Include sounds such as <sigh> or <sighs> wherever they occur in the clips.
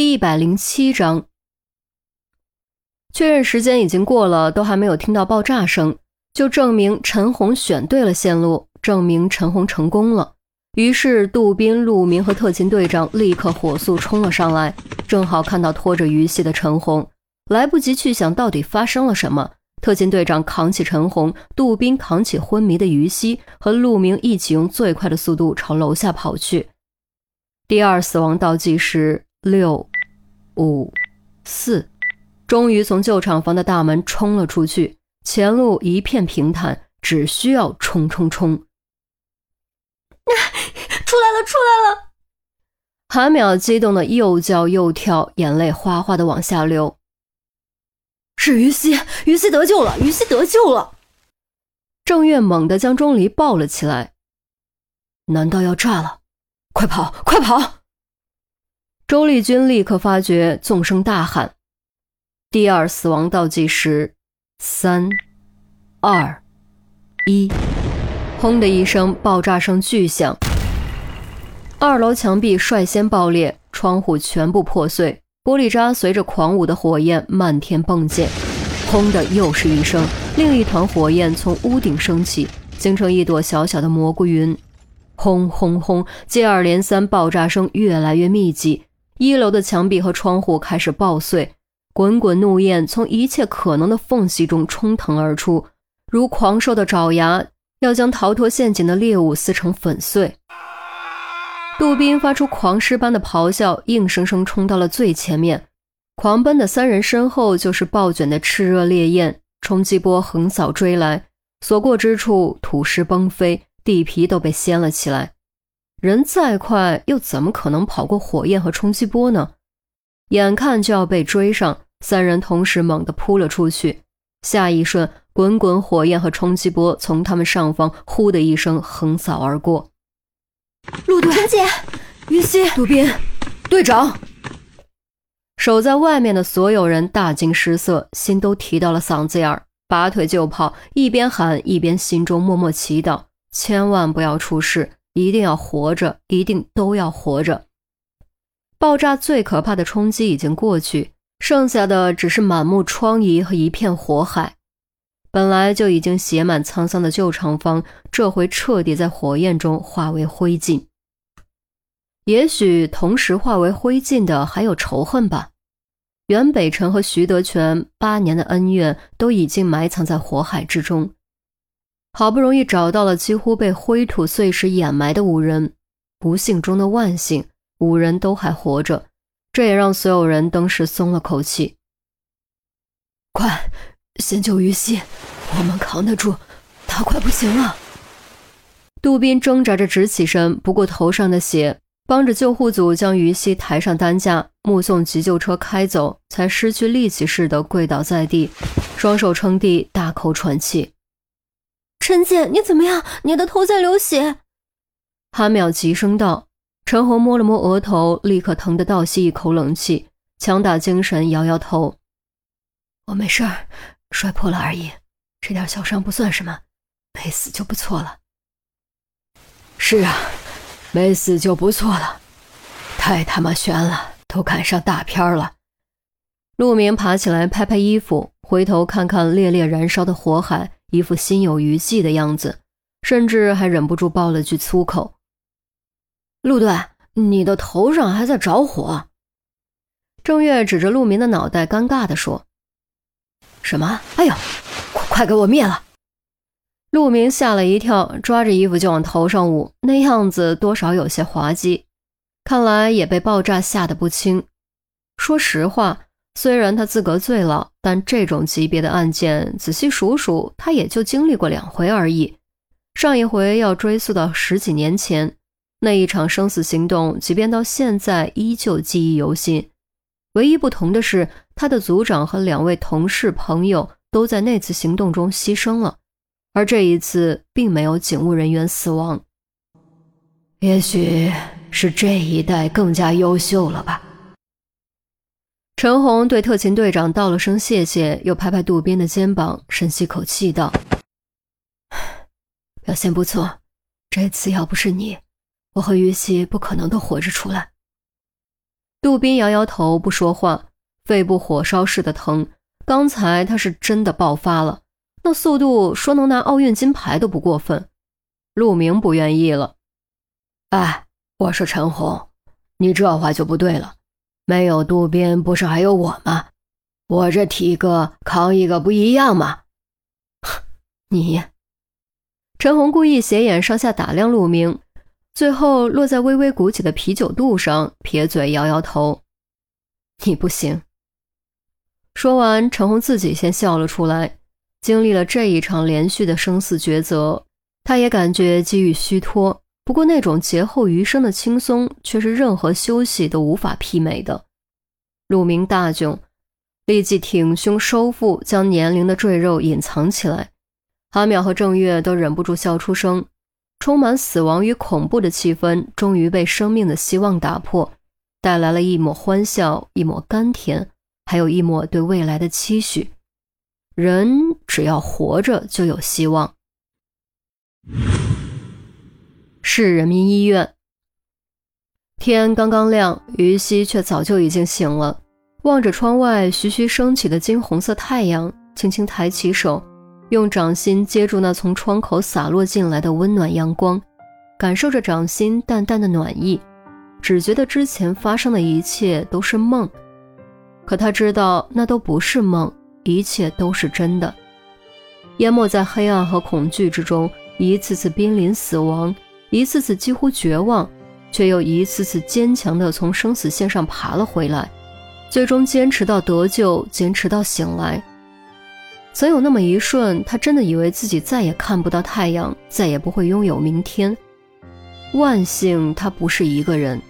第一百零七章，确认时间已经过了，都还没有听到爆炸声，就证明陈红选对了线路，证明陈红成功了。于是，杜宾、陆明和特勤队长立刻火速冲了上来，正好看到拖着于西的陈红，来不及去想到底发生了什么。特勤队长扛起陈红，杜宾扛起昏迷的于西，和陆明一起用最快的速度朝楼下跑去。第二死亡倒计时。六、五、四，终于从旧厂房的大门冲了出去，前路一片平坦，只需要冲冲冲！<laughs> 出来了，出来了！韩淼激动的又叫又跳，眼泪哗哗的往下流。是于西，于西得救了，于西得救了！郑月猛地将钟离抱了起来。难道要炸了？快跑，快跑！周丽君立刻发觉，纵声大喊：“第二死亡倒计时，三、二、一！”轰的一声，爆炸声巨响，二楼墙壁率先爆裂，窗户全部破碎，玻璃渣随着狂舞的火焰漫天迸溅。轰的又是一声，另一团火焰从屋顶升起，形成一朵小小的蘑菇云。轰轰轰，接二连三，爆炸声越来越密集。一楼的墙壁和窗户开始爆碎，滚滚怒焰从一切可能的缝隙中冲腾而出，如狂兽的爪牙，要将逃脱陷阱的猎物撕成粉碎。杜宾发出狂狮般的咆哮，硬生生冲到了最前面。狂奔的三人身后就是暴卷的炽热烈焰，冲击波横扫追来，所过之处土石崩飞，地皮都被掀了起来。人再快，又怎么可能跑过火焰和冲击波呢？眼看就要被追上，三人同时猛地扑了出去。下一瞬，滚滚火焰和冲击波从他们上方“呼”的一声横扫而过。陆队、陈姐、于西、杜宾、队长，守在外面的所有人大惊失色，心都提到了嗓子眼儿，拔腿就跑，一边喊一边心中默默祈祷：千万不要出事。一定要活着，一定都要活着。爆炸最可怕的冲击已经过去，剩下的只是满目疮痍和一片火海。本来就已经写满沧桑的旧长方，这回彻底在火焰中化为灰烬。也许同时化为灰烬的还有仇恨吧。袁北辰和徐德全八年的恩怨都已经埋藏在火海之中。好不容易找到了几乎被灰土碎石掩埋的五人，不幸中的万幸，五人都还活着，这也让所有人登时松了口气。快，先救于西，我们扛得住，他快不行了。杜宾挣扎着直起身，不顾头上的血，帮着救护组将于西抬上担架，目送急救车开走，才失去力气似的跪倒在地，双手撑地，大口喘气。陈姐，你怎么样？你的头在流血。韩淼急声道。陈红摸了摸额头，立刻疼得倒吸一口冷气，强打精神，摇摇头：“我没事儿，摔破了而已，这点小伤不算什么，没死就不错了。”是啊，没死就不错了。太他妈悬了，都赶上大片了。陆明爬起来，拍拍衣服，回头看看烈烈燃烧的火海。一副心有余悸的样子，甚至还忍不住爆了句粗口：“陆队，你的头上还在着火。”郑月指着陆明的脑袋，尴尬地说：“什么？哎呦，快快给我灭了！”陆明吓了一跳，抓着衣服就往头上捂，那样子多少有些滑稽，看来也被爆炸吓得不轻。说实话。虽然他资格最老，但这种级别的案件，仔细数数，他也就经历过两回而已。上一回要追溯到十几年前，那一场生死行动，即便到现在依旧记忆犹新。唯一不同的是，他的组长和两位同事朋友都在那次行动中牺牲了，而这一次并没有警务人员死亡。也许是这一代更加优秀了吧。陈红对特勤队长道了声谢谢，又拍拍渡边的肩膀，深吸口气道：“ <sighs> 表现不错，这次要不是你，我和于西不可能都活着出来。”渡杜宾摇摇头，不说话，肺部火烧似的疼。刚才他是真的爆发了，那速度说能拿奥运金牌都不过分。陆明不愿意了，哎，我说陈红，你这话就不对了。没有杜宾，不是还有我吗？我这体格扛一个不一样吗？你，陈红故意斜眼上下打量陆明。最后落在微微鼓起的啤酒肚上，撇嘴摇摇头：“你不行。”说完，陈红自己先笑了出来。经历了这一场连续的生死抉择，他也感觉机遇虚脱。不过那种劫后余生的轻松，却是任何休息都无法媲美的。陆明大窘，立即挺胸收腹，将年龄的赘肉隐藏起来。阿淼和郑月都忍不住笑出声。充满死亡与恐怖的气氛终于被生命的希望打破，带来了一抹欢笑，一抹甘甜，还有一抹对未来的期许。人只要活着，就有希望。市人民医院，天刚刚亮，于西却早就已经醒了，望着窗外徐徐升起的金红色太阳，轻轻抬起手。用掌心接住那从窗口洒落进来的温暖阳光，感受着掌心淡淡的暖意，只觉得之前发生的一切都是梦。可他知道那都不是梦，一切都是真的。淹没在黑暗和恐惧之中，一次次濒临死亡，一次次几乎绝望，却又一次次坚强地从生死线上爬了回来，最终坚持到得救，坚持到醒来。曾有那么一瞬，他真的以为自己再也看不到太阳，再也不会拥有明天。万幸他不是一个人，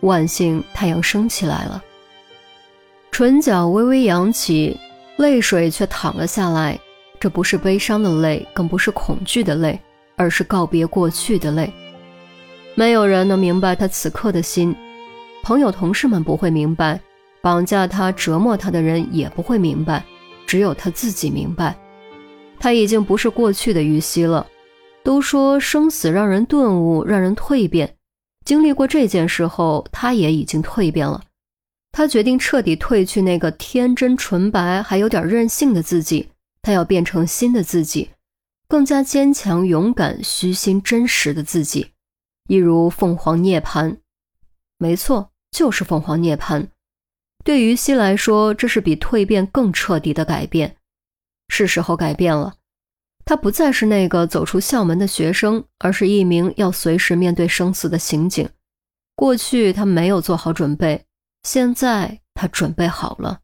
万幸太阳升起来了。唇角微微扬起，泪水却淌了下来。这不是悲伤的泪，更不是恐惧的泪，而是告别过去的泪。没有人能明白他此刻的心，朋友、同事们不会明白，绑架他、折磨他的人也不会明白。只有他自己明白，他已经不是过去的于西了。都说生死让人顿悟，让人蜕变。经历过这件事后，他也已经蜕变了。他决定彻底褪去那个天真纯白还有点任性的自己，他要变成新的自己，更加坚强、勇敢、虚心、真实的自己，一如凤凰涅槃。没错，就是凤凰涅槃。对于西来说，这是比蜕变更彻底的改变。是时候改变了，他不再是那个走出校门的学生，而是一名要随时面对生死的刑警。过去他没有做好准备，现在他准备好了。